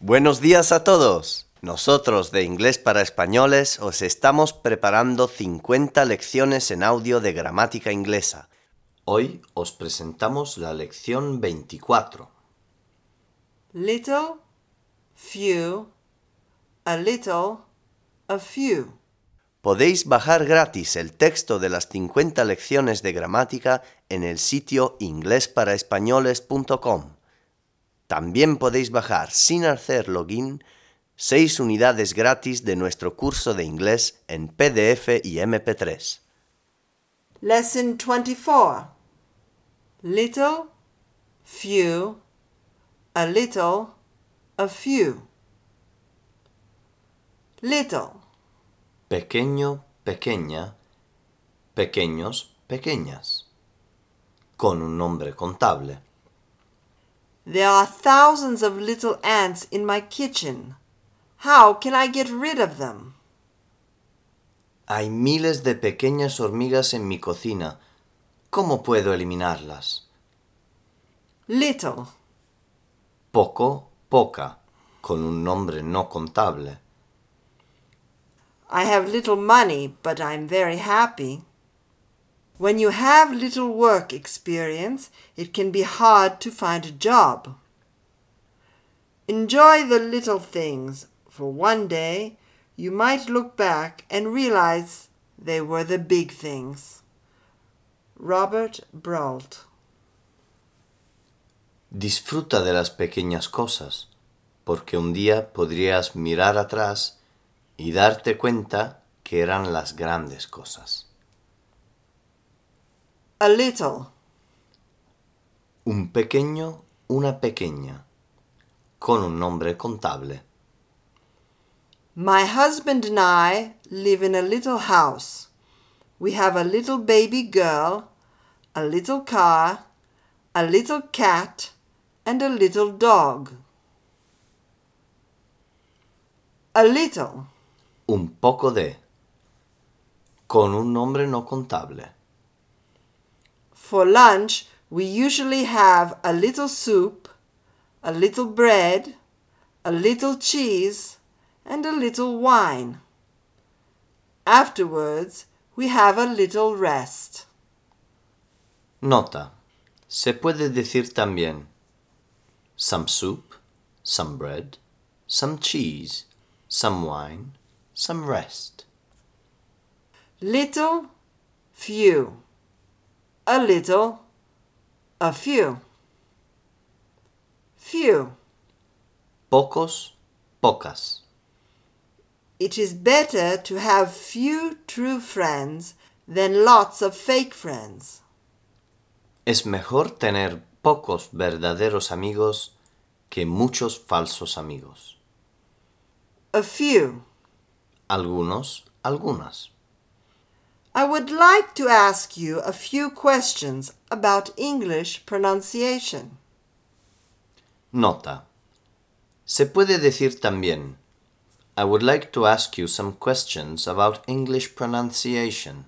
Buenos días a todos. Nosotros de Inglés para Españoles os estamos preparando 50 lecciones en audio de gramática inglesa. Hoy os presentamos la lección 24. Little, few, a little, a few. Podéis bajar gratis el texto de las 50 lecciones de gramática en el sitio inglesparaespañoles.com. También podéis bajar sin hacer login 6 unidades gratis de nuestro curso de inglés en PDF y MP3. Lesson 24. Little, few, a little, a few. Little, Pequeño, pequeña, pequeños, pequeñas. Con un nombre contable. There are thousands of little ants in my kitchen. How can I get rid of them? Hay miles de pequeñas hormigas en mi cocina. ¿Cómo puedo eliminarlas? Little, Poco, poca, con un nombre no contable. I have little money, but I'm very happy. When you have little work experience, it can be hard to find a job. Enjoy the little things, for one day you might look back and realize they were the big things. Robert Brault. Disfruta de las pequeñas cosas, porque un día podrías mirar atrás y darte cuenta que eran las grandes cosas. A little, Un pequeño, una pequeña, con un nombre contable. My husband and I live in a little house. We have a little baby girl, a little car, a little cat, and a little dog. A little, Un poco de, con un nombre no contable. For lunch, we usually have a little soup, a little bread, a little cheese, and a little wine. Afterwards, we have a little rest. Nota. Se puede decir también some soup, some bread, some cheese, some wine, some rest. Little, few. A little, a few. Few. Pocos, pocas. It is better to have few true friends than lots of fake friends. Es mejor tener pocos verdaderos amigos que muchos falsos amigos. A few. Algunos, algunas. I would like to ask you a few questions about English pronunciation. Nota. Se puede decir también I would like to ask you some questions about English pronunciation.